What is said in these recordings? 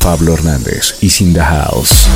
Pablo Hernández y Sin the House.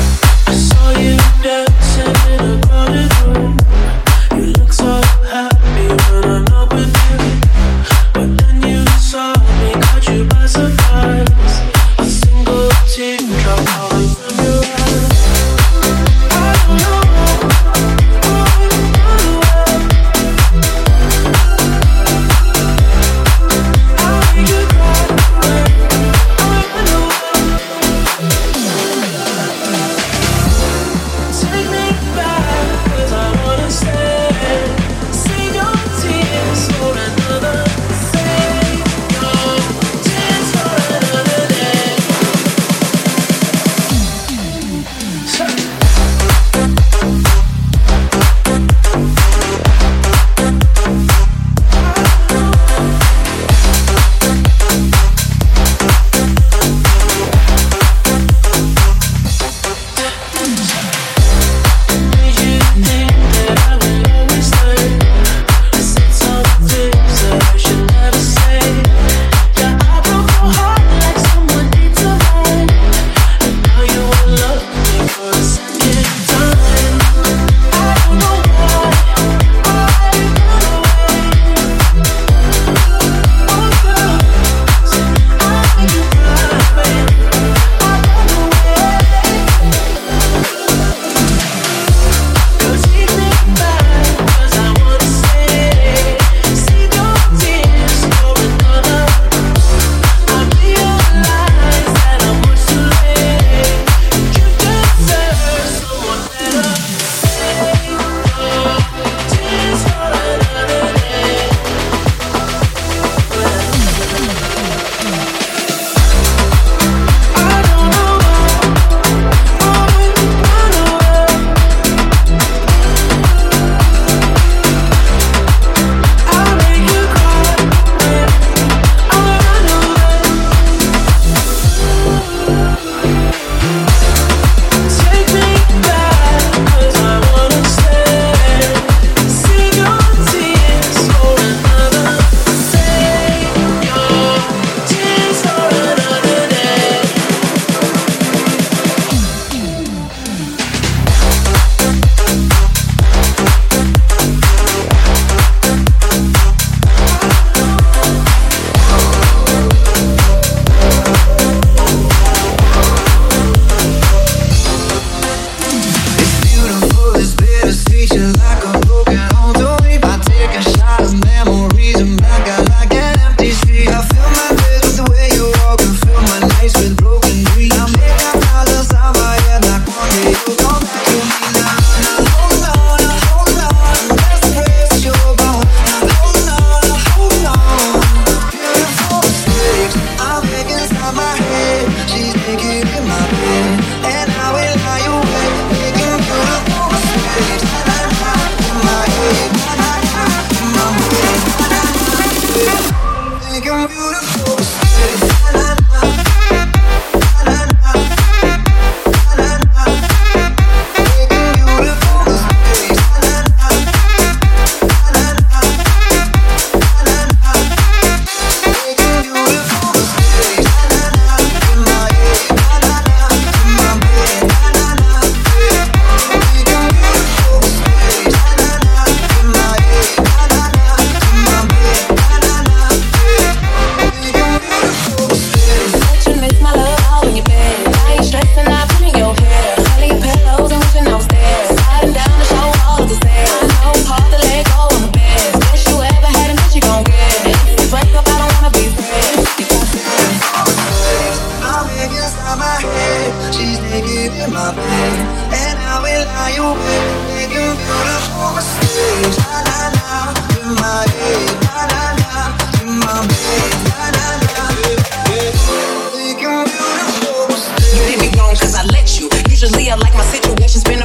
Usually I like my situations been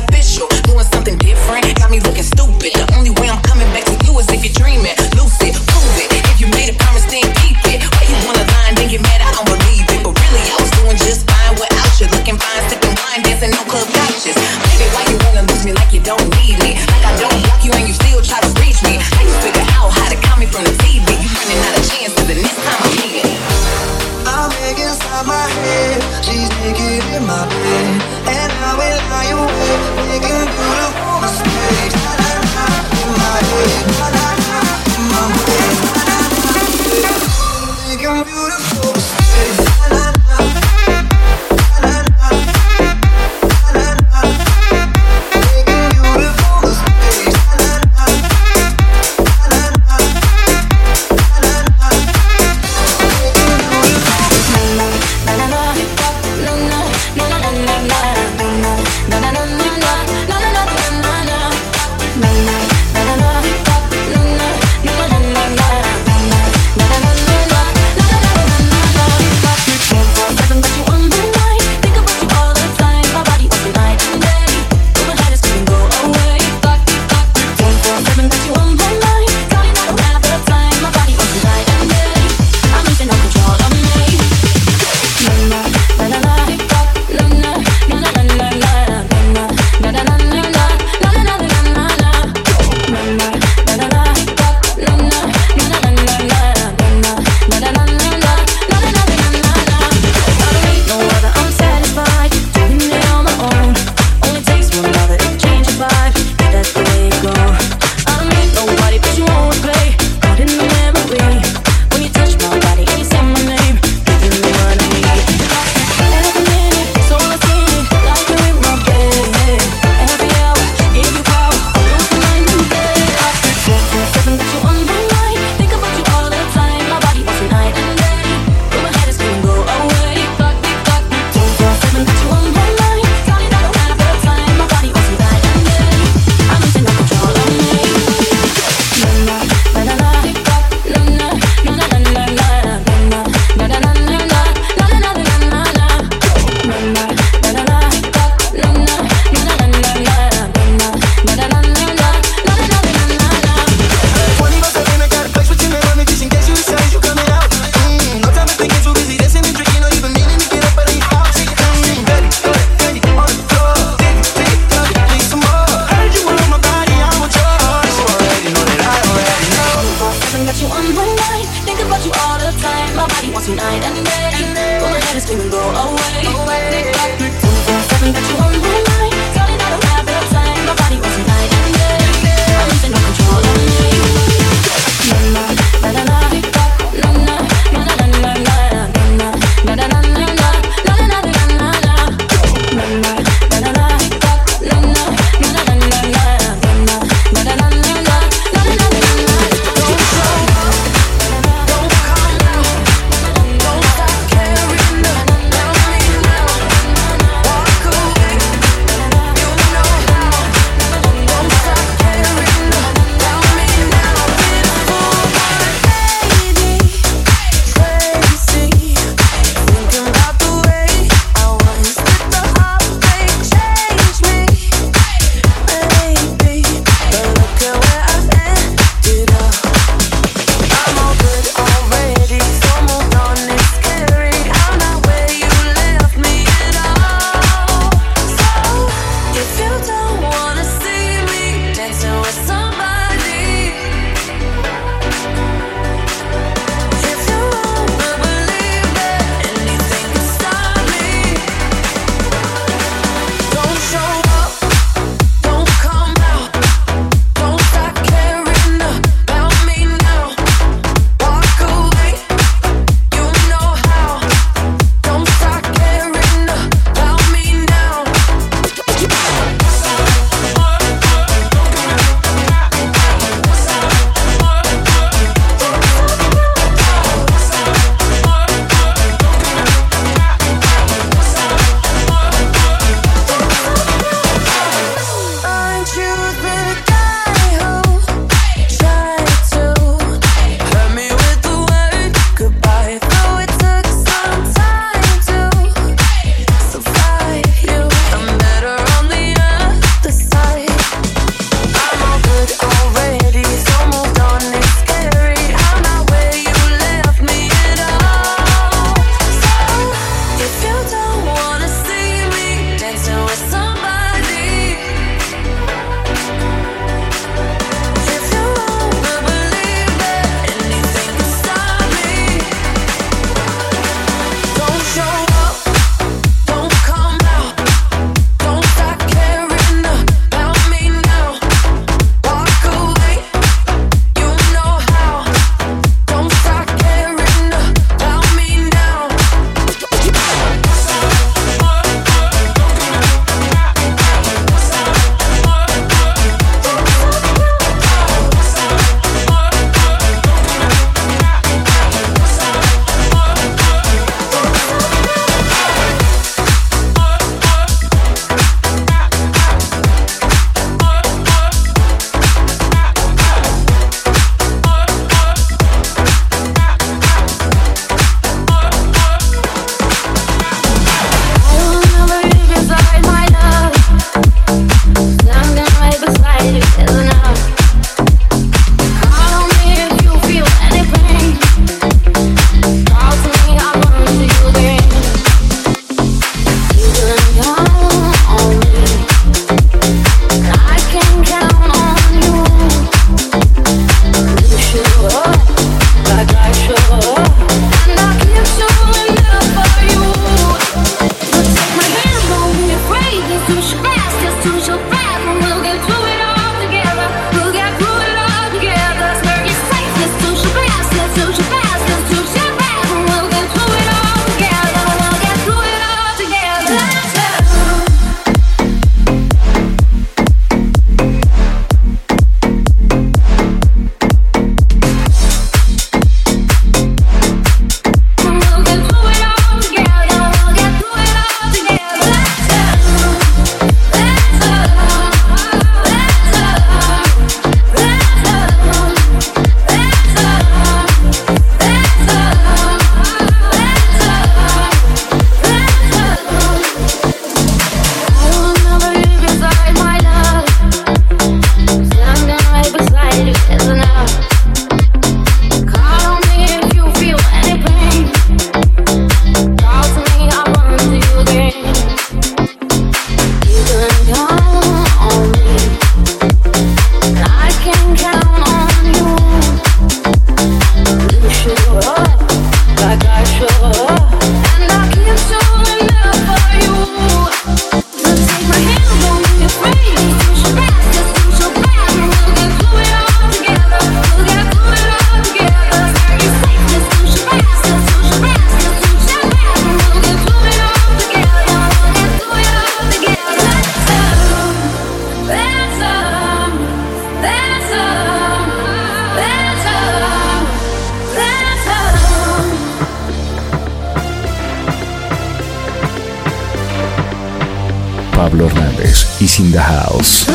in the house.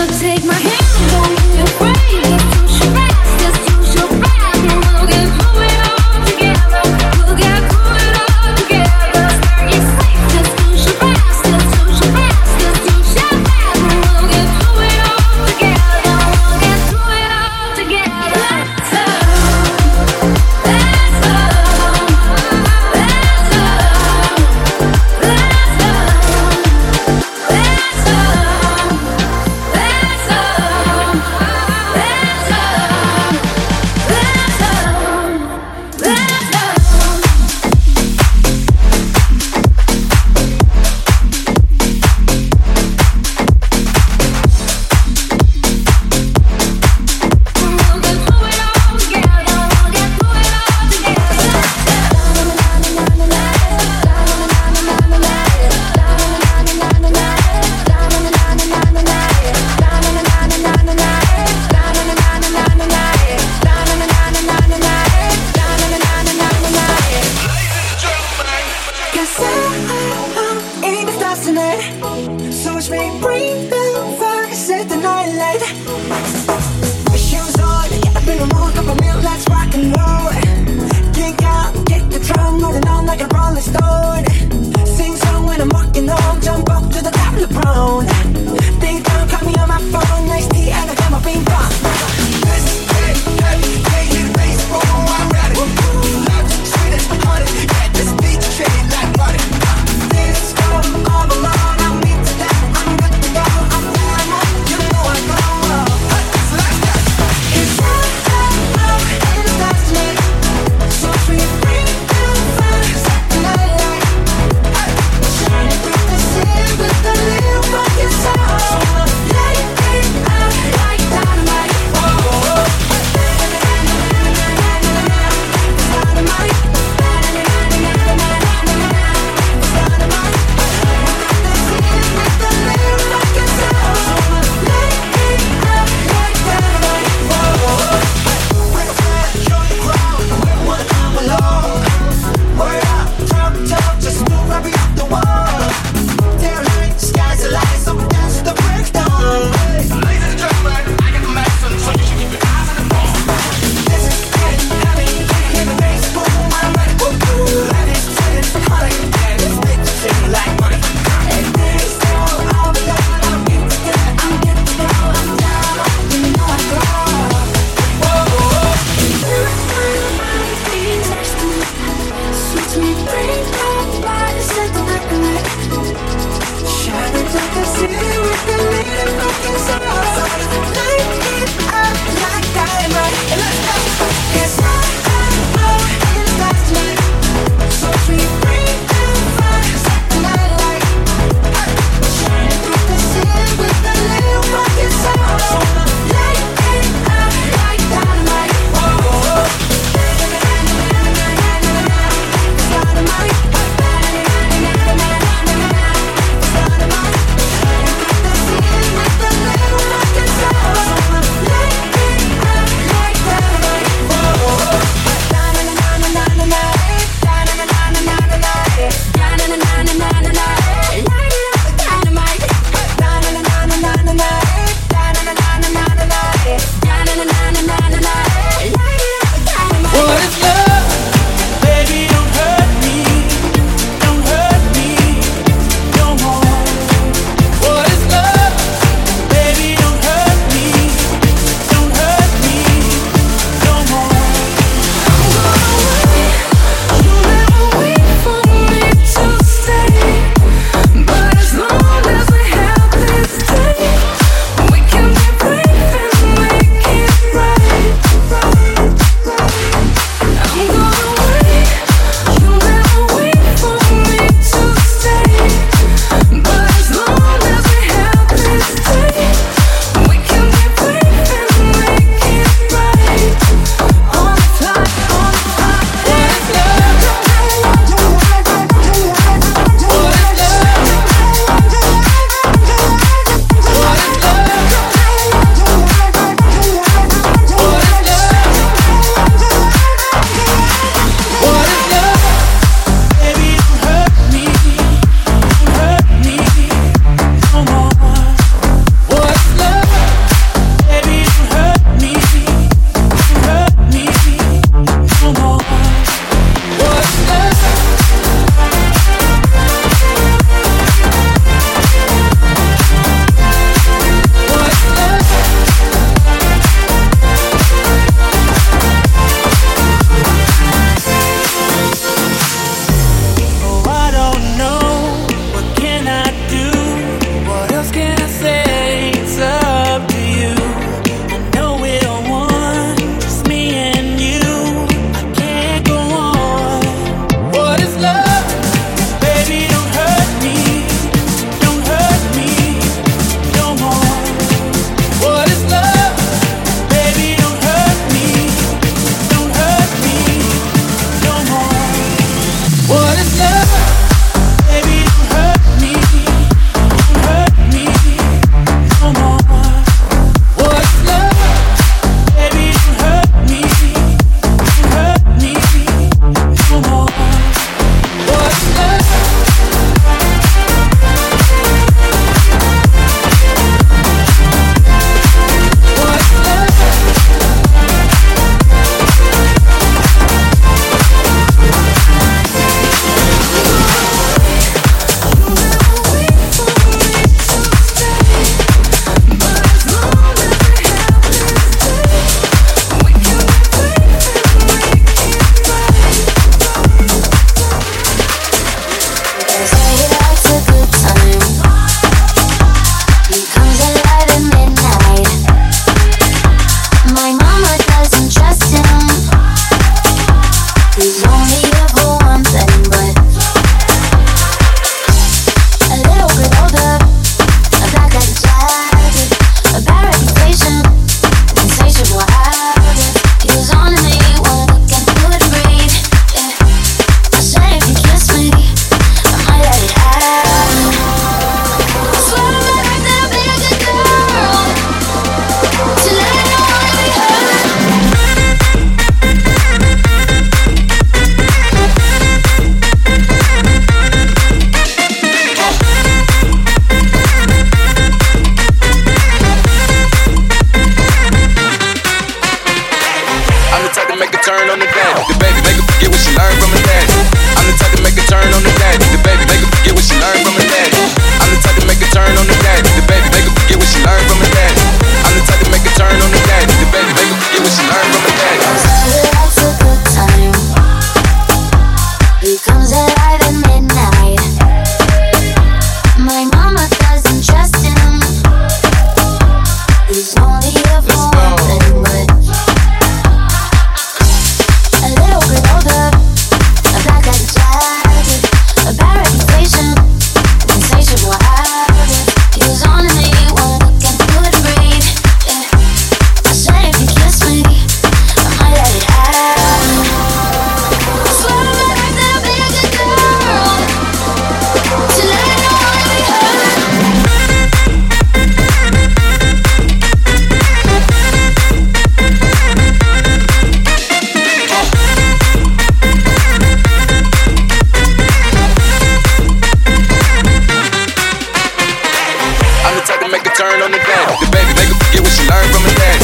turn on the dad. The baby make her forget what she learned from her dad.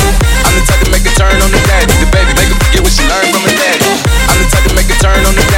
I'm the type to make a turn on the dad. The baby make her forget what she learned from her dad. I'm the type to make a turn on the